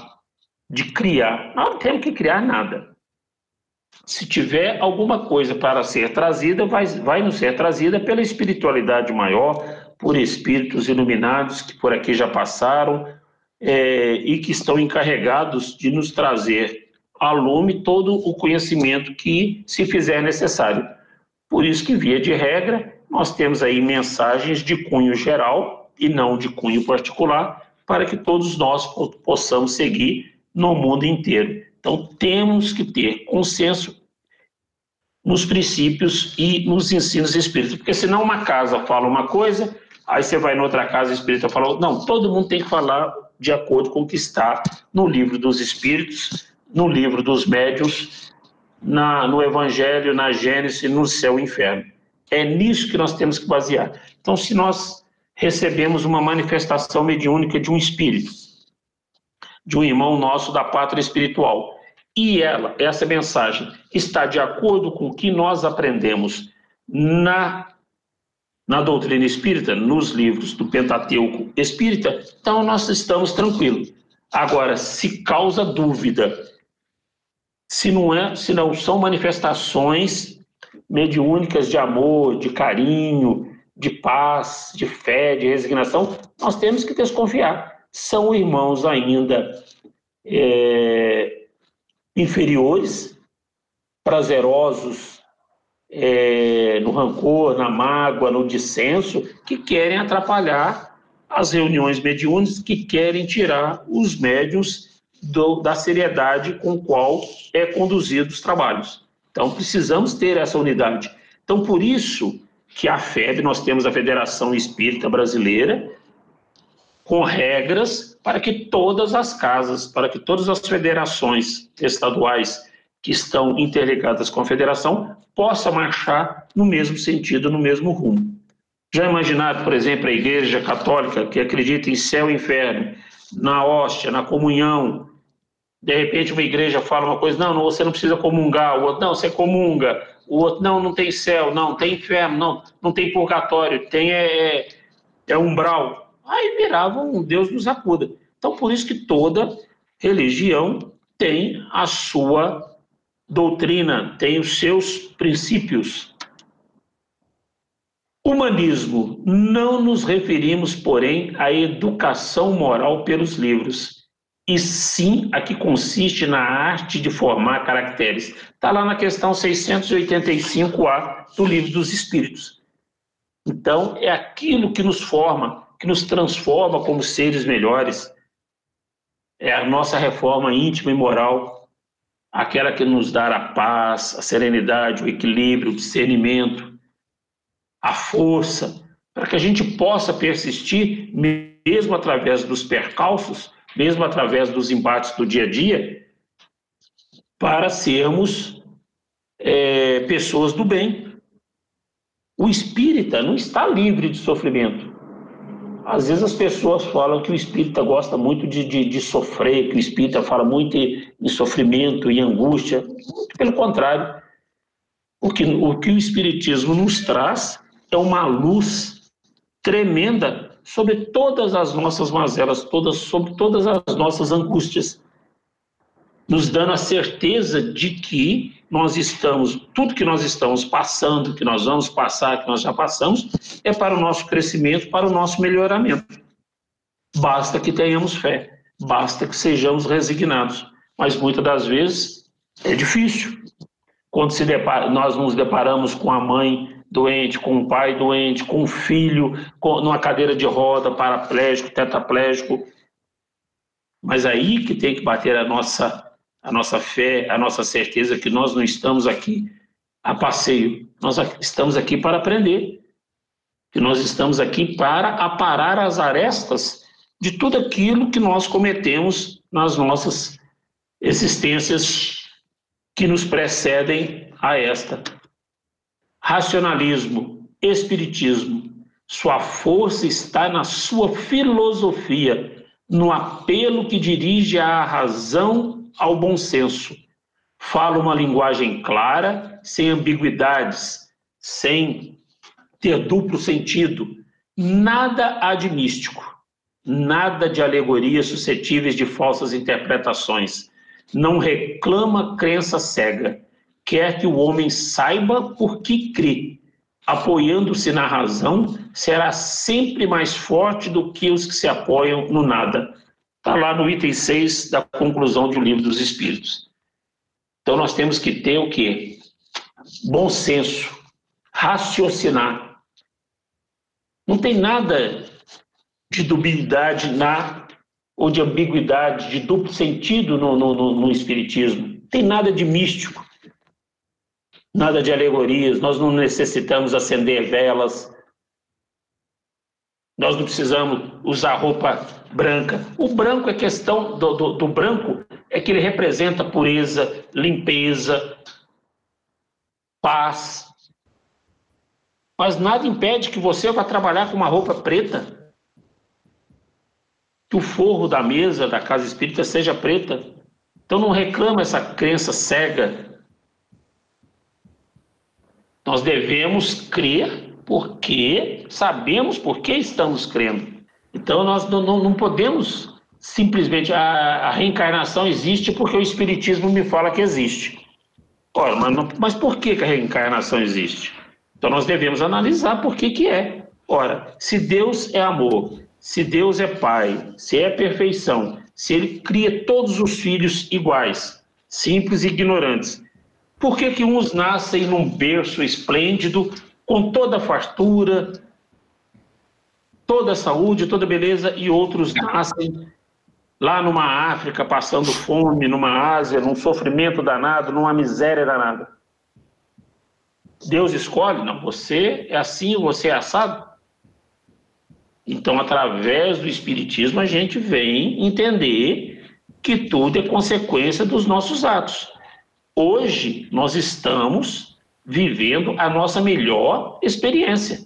de criar. Nós não temos que criar nada. Se tiver alguma coisa para ser trazida, vai, vai nos ser trazida pela espiritualidade maior, por espíritos iluminados que por aqui já passaram é, e que estão encarregados de nos trazer a lume todo o conhecimento que se fizer necessário. Por isso que, via de regra, nós temos aí mensagens de cunho geral e não de cunho particular, para que todos nós possamos seguir no mundo inteiro. Então, temos que ter consenso nos princípios e nos ensinos espíritas, porque senão uma casa fala uma coisa, aí você vai noutra casa espírita fala, não, todo mundo tem que falar de acordo com o que está no livro dos espíritos, no livro dos médios, na, no evangelho, na Gênesis, no céu e inferno. É nisso que nós temos que basear. Então, se nós recebemos uma manifestação mediúnica de um espírito, de um irmão nosso da pátria espiritual. E ela, essa mensagem está de acordo com o que nós aprendemos na, na doutrina espírita, nos livros do Pentateuco espírita, então nós estamos tranquilos. Agora, se causa dúvida, se não, é, se não são manifestações mediúnicas de amor, de carinho, de paz, de fé, de resignação, nós temos que desconfiar são irmãos ainda é, inferiores, prazerosos é, no rancor, na mágoa, no dissenso, que querem atrapalhar as reuniões mediúnicas, que querem tirar os médios do, da seriedade com qual é conduzido os trabalhos. Então, precisamos ter essa unidade. Então, por isso que a FEB, nós temos a Federação Espírita Brasileira, com regras para que todas as casas, para que todas as federações estaduais que estão interligadas com a federação possam marchar no mesmo sentido, no mesmo rumo. Já imaginaram, por exemplo, a Igreja Católica que acredita em céu e inferno, na hóstia, na comunhão, de repente uma igreja fala uma coisa, não, não você não precisa comungar, o outro, não, você comunga, o outro, não, não tem céu, não, tem inferno, não, não tem purgatório, tem é, é, é umbral aí virava um Deus nos acuda. Então, por isso que toda religião tem a sua doutrina, tem os seus princípios. Humanismo. Não nos referimos, porém, à educação moral pelos livros, e sim a que consiste na arte de formar caracteres. Está lá na questão 685A do Livro dos Espíritos. Então, é aquilo que nos forma, que nos transforma como seres melhores. É a nossa reforma íntima e moral, aquela que nos dá a paz, a serenidade, o equilíbrio, o discernimento, a força, para que a gente possa persistir, mesmo através dos percalços, mesmo através dos embates do dia a dia, para sermos é, pessoas do bem. O espírita não está livre de sofrimento. Às vezes as pessoas falam que o espírita gosta muito de, de, de sofrer, que o espírita fala muito em, em sofrimento e angústia. Pelo contrário, o que, o que o espiritismo nos traz é uma luz tremenda sobre todas as nossas mazelas, todas, sobre todas as nossas angústias, nos dando a certeza de que nós estamos, tudo que nós estamos passando, que nós vamos passar, que nós já passamos, é para o nosso crescimento, para o nosso melhoramento. Basta que tenhamos fé, basta que sejamos resignados. Mas muitas das vezes é difícil. Quando se depara, nós nos deparamos com a mãe doente, com um pai doente, com um filho com, numa cadeira de roda, paraplégico, tetraplégico. Mas aí que tem que bater a nossa, a nossa fé, a nossa certeza que nós não estamos aqui a passeio, nós estamos aqui para aprender, que nós estamos aqui para aparar as arestas de tudo aquilo que nós cometemos nas nossas existências que nos precedem a esta racionalismo, espiritismo. Sua força está na sua filosofia, no apelo que dirige à razão, ao bom senso. Fala uma linguagem clara, sem ambiguidades, sem ter duplo sentido. Nada há de místico, nada de alegorias suscetíveis de falsas interpretações. Não reclama crença cega quer que o homem saiba por que crê. Apoiando-se na razão, será sempre mais forte do que os que se apoiam no nada. Está lá no item 6 da conclusão do Livro dos Espíritos. Então nós temos que ter o quê? Bom senso, raciocinar. Não tem nada de dubilidade na ou de ambiguidade, de duplo sentido no, no, no, no Espiritismo. Não tem nada de místico nada de alegorias, nós não necessitamos acender velas, nós não precisamos usar roupa branca. O branco é questão do, do, do branco, é que ele representa pureza, limpeza, paz. Mas nada impede que você vá trabalhar com uma roupa preta. Que o forro da mesa da casa espírita seja preta. Então não reclama essa crença cega nós devemos crer porque sabemos por que estamos crendo. Então nós não, não, não podemos simplesmente a, a, reencarnação existe porque o Espiritismo me fala que existe. Ora, mas, mas por que, que a reencarnação existe? Então nós devemos analisar por que, que é. Ora, se Deus é amor, se Deus é Pai, se é perfeição, se Ele cria todos os filhos iguais, simples e ignorantes, por que, que uns nascem num berço esplêndido, com toda a fartura, toda a saúde, toda a beleza, e outros nascem lá numa África, passando fome, numa Ásia, num sofrimento danado, numa miséria danada? Deus escolhe? Não, você é assim, você é assado. Então, através do Espiritismo, a gente vem entender que tudo é consequência dos nossos atos. Hoje nós estamos vivendo a nossa melhor experiência,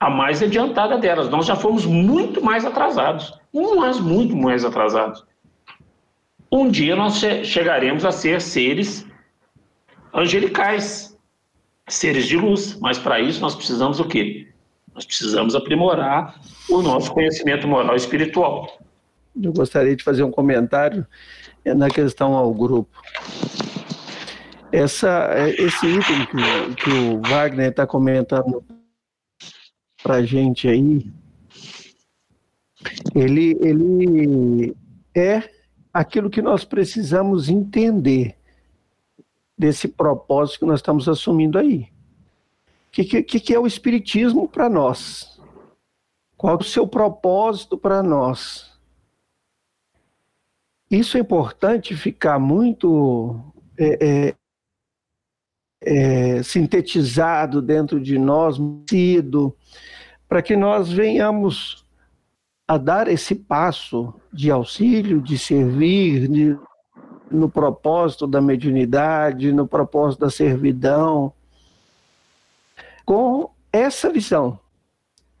a mais adiantada delas. Nós já fomos muito mais atrasados, mas muito mais atrasados. Um dia nós chegaremos a ser seres angelicais, seres de luz, mas para isso nós precisamos o quê? Nós precisamos aprimorar o nosso conhecimento moral e espiritual. eu gostaria de fazer um comentário na questão ao grupo. Essa, esse item que, que o Wagner está comentando para gente aí, ele, ele é aquilo que nós precisamos entender desse propósito que nós estamos assumindo aí. O que, que, que é o Espiritismo para nós? Qual é o seu propósito para nós? Isso é importante ficar muito é, é, é, sintetizado dentro de nós, sido, para que nós venhamos a dar esse passo de auxílio, de servir, de, no propósito da mediunidade, no propósito da servidão, com essa visão,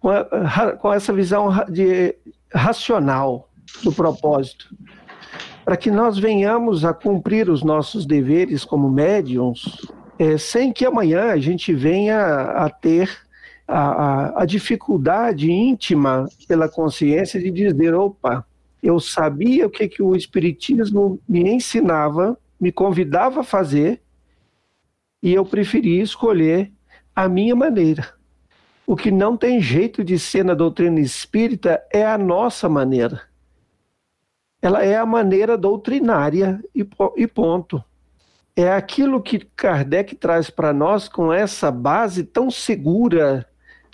com, a, com essa visão de, racional do propósito, para que nós venhamos a cumprir os nossos deveres como médiums, é, sem que amanhã a gente venha a ter a, a, a dificuldade íntima pela consciência de dizer: opa, eu sabia o que, que o Espiritismo me ensinava, me convidava a fazer, e eu preferi escolher a minha maneira. O que não tem jeito de ser na doutrina espírita é a nossa maneira. Ela é a maneira doutrinária e ponto. É aquilo que Kardec traz para nós com essa base tão segura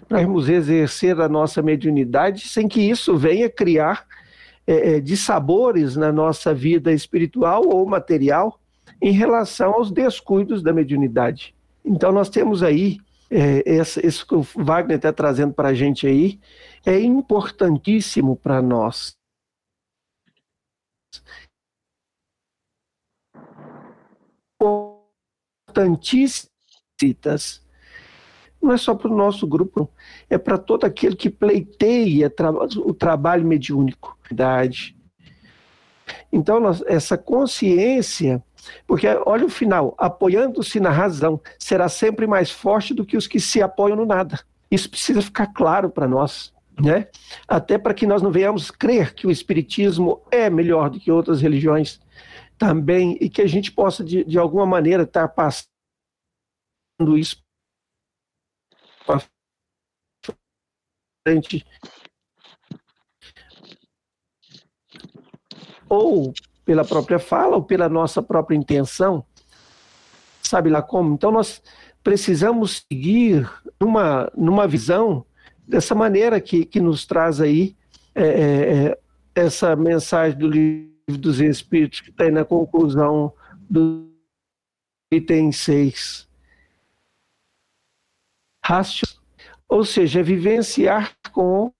para irmos exercer a nossa mediunidade sem que isso venha criar é, é, de sabores na nossa vida espiritual ou material em relação aos descuidos da mediunidade. Então, nós temos aí, é, essa, isso que o Wagner está trazendo para a gente aí, é importantíssimo para nós. Importantíssimas não é só para o nosso grupo, é para todo aquele que pleiteia o trabalho mediúnico. Então, essa consciência, porque olha o final, apoiando-se na razão, será sempre mais forte do que os que se apoiam no nada. Isso precisa ficar claro para nós. Né? Até para que nós não venhamos crer que o Espiritismo é melhor do que outras religiões também, e que a gente possa, de, de alguma maneira, estar passando isso para frente. Ou pela própria fala, ou pela nossa própria intenção, sabe lá como? Então nós precisamos seguir numa, numa visão dessa maneira que, que nos traz aí é, é, é essa mensagem do livro dos Espíritos, que aí na conclusão do item 6 racional, ou seja, vivenciar com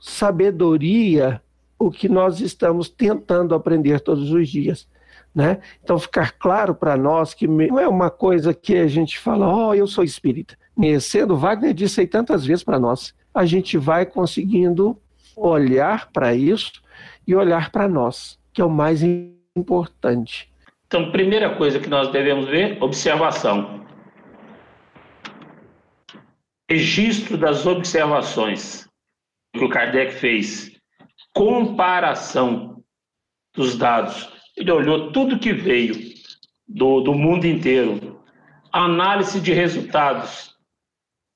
sabedoria o que nós estamos tentando aprender todos os dias. Né? Então, ficar claro para nós que não é uma coisa que a gente fala, ó, oh, eu sou espírita. Conhecendo, Wagner disse aí tantas vezes para nós, a gente vai conseguindo olhar para isso e olhar para nós, que é o mais importante. Então, primeira coisa que nós devemos ver, observação. Registro das observações. Que o Kardec fez, comparação dos dados. Ele olhou tudo que veio do, do mundo inteiro, análise de resultados,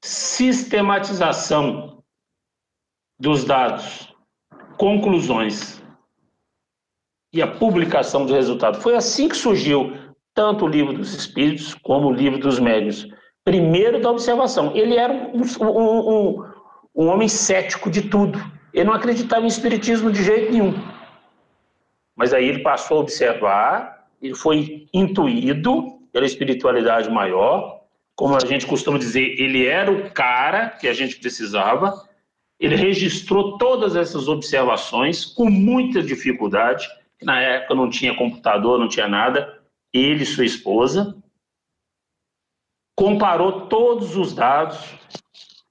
sistematização dos dados, conclusões e a publicação do resultado. Foi assim que surgiu tanto o livro dos Espíritos como o livro dos Médios primeiro da observação. Ele era um, um, um, um homem cético de tudo. Ele não acreditava em espiritismo de jeito nenhum. Mas aí ele passou a observar, ele foi intuído pela espiritualidade maior. Como a gente costuma dizer, ele era o cara que a gente precisava. Ele registrou todas essas observações com muita dificuldade. Na época não tinha computador, não tinha nada. Ele e sua esposa comparou todos os dados,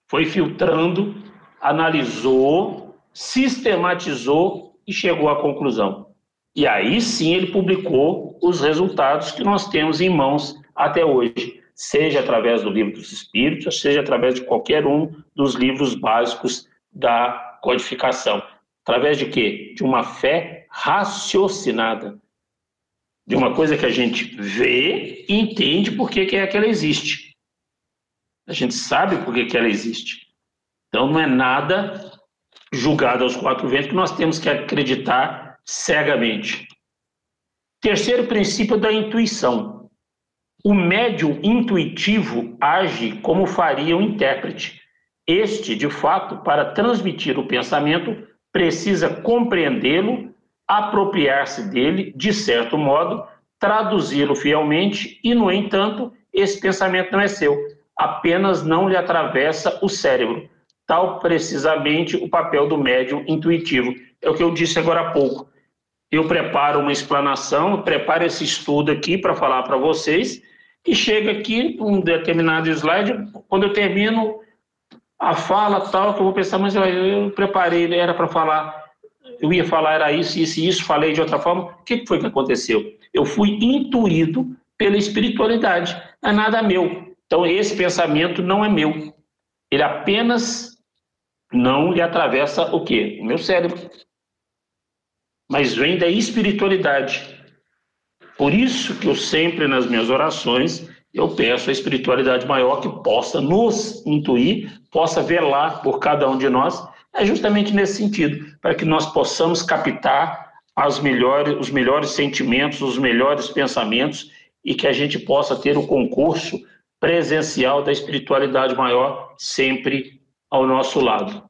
foi filtrando, analisou, sistematizou e chegou à conclusão. E aí sim ele publicou os resultados que nós temos em mãos até hoje, seja através do livro dos Espíritos, seja através de qualquer um dos livros básicos da codificação. Através de quê? De uma fé raciocinada. De uma coisa que a gente vê e entende por que, que é que ela existe. A gente sabe por que, que ela existe. Então não é nada julgado aos quatro ventos que nós temos que acreditar cegamente. Terceiro princípio da intuição. O médium intuitivo age como faria o intérprete. Este, de fato, para transmitir o pensamento, precisa compreendê-lo, apropriar-se dele, de certo modo, traduzi-lo fielmente, e, no entanto, esse pensamento não é seu, apenas não lhe atravessa o cérebro. Tal precisamente o papel do médium intuitivo. É o que eu disse agora há pouco. Eu preparo uma explanação, preparo esse estudo aqui para falar para vocês, e chega aqui um determinado slide, quando eu termino, a fala tal, que eu vou pensar, mas eu, eu preparei, era para falar, eu ia falar, era isso, isso e isso, falei de outra forma. O que foi que aconteceu? Eu fui intuído pela espiritualidade, não é nada meu. Então, esse pensamento não é meu. Ele apenas não lhe atravessa o quê? O meu cérebro. Mas vem da espiritualidade. Por isso que eu sempre, nas minhas orações, eu peço a espiritualidade maior que possa nos intuir, possa velar por cada um de nós, é justamente nesse sentido, para que nós possamos captar as melhores, os melhores sentimentos, os melhores pensamentos e que a gente possa ter o concurso presencial da espiritualidade maior sempre ao nosso lado.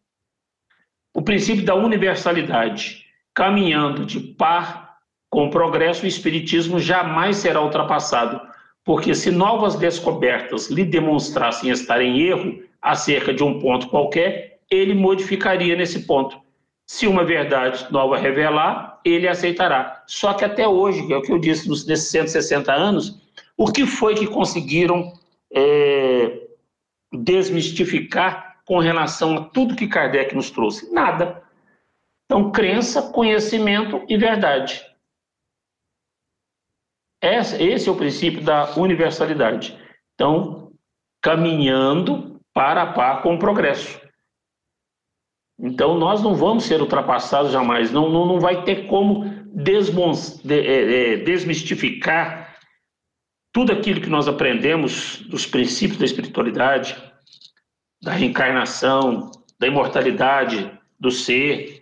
O princípio da universalidade, caminhando de par com o progresso, o espiritismo jamais será ultrapassado porque se novas descobertas lhe demonstrassem estar em erro acerca de um ponto qualquer, ele modificaria nesse ponto. Se uma verdade nova revelar, ele aceitará. Só que até hoje, que é o que eu disse nesses 160 anos, o que foi que conseguiram é, desmistificar com relação a tudo que Kardec nos trouxe? Nada. Então, crença, conhecimento e verdade. Esse é o princípio da universalidade. Então, caminhando para a par com o progresso. Então, nós não vamos ser ultrapassados jamais, não, não, não vai ter como é, é, desmistificar tudo aquilo que nós aprendemos dos princípios da espiritualidade, da reencarnação, da imortalidade do ser.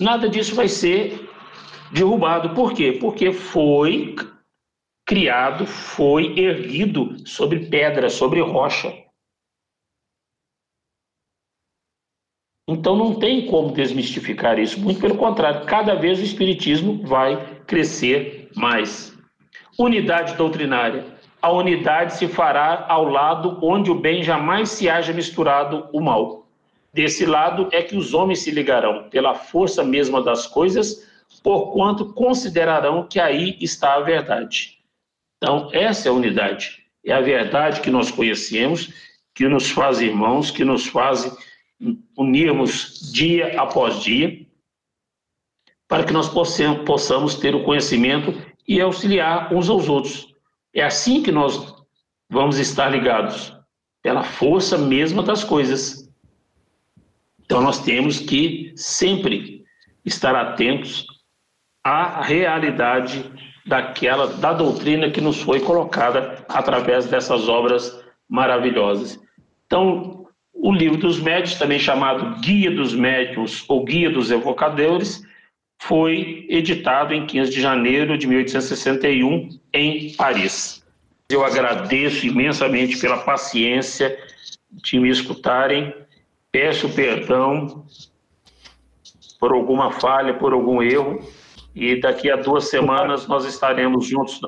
Nada disso vai ser derrubado. Por quê? Porque foi criado, foi erguido sobre pedra, sobre rocha. Então não tem como desmistificar isso, muito pelo contrário, cada vez o Espiritismo vai crescer mais. Unidade doutrinária. A unidade se fará ao lado onde o bem jamais se haja misturado o mal. Desse lado é que os homens se ligarão, pela força mesma das coisas, porquanto considerarão que aí está a verdade. Então, essa é a unidade. É a verdade que nós conhecemos, que nos faz irmãos, que nos faz unirmos dia após dia, para que nós possamos ter o conhecimento e auxiliar uns aos outros. É assim que nós vamos estar ligados, pela força mesma das coisas. Então, nós temos que sempre estar atentos a realidade daquela da doutrina que nos foi colocada através dessas obras maravilhosas. Então, o livro dos médios, também chamado Guia dos Médios ou Guia dos Evocadores, foi editado em 15 de janeiro de 1861 em Paris. Eu agradeço imensamente pela paciência de me escutarem. Peço perdão por alguma falha, por algum erro, e daqui a duas semanas nós estaremos juntos